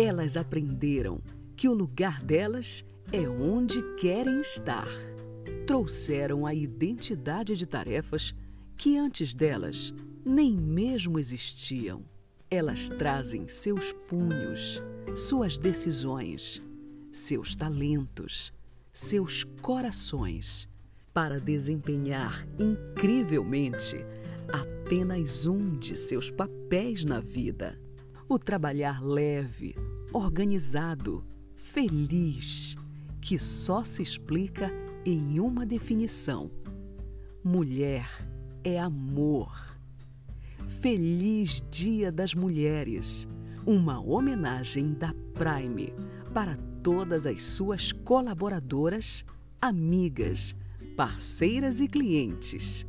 Elas aprenderam que o lugar delas é onde querem estar. Trouxeram a identidade de tarefas que antes delas nem mesmo existiam. Elas trazem seus punhos, suas decisões, seus talentos, seus corações para desempenhar incrivelmente apenas um de seus papéis na vida: o trabalhar leve, organizado, feliz, que só se explica em uma definição: mulher é amor. Feliz Dia das Mulheres! Uma homenagem da Prime para todas as suas colaboradoras, amigas, parceiras e clientes.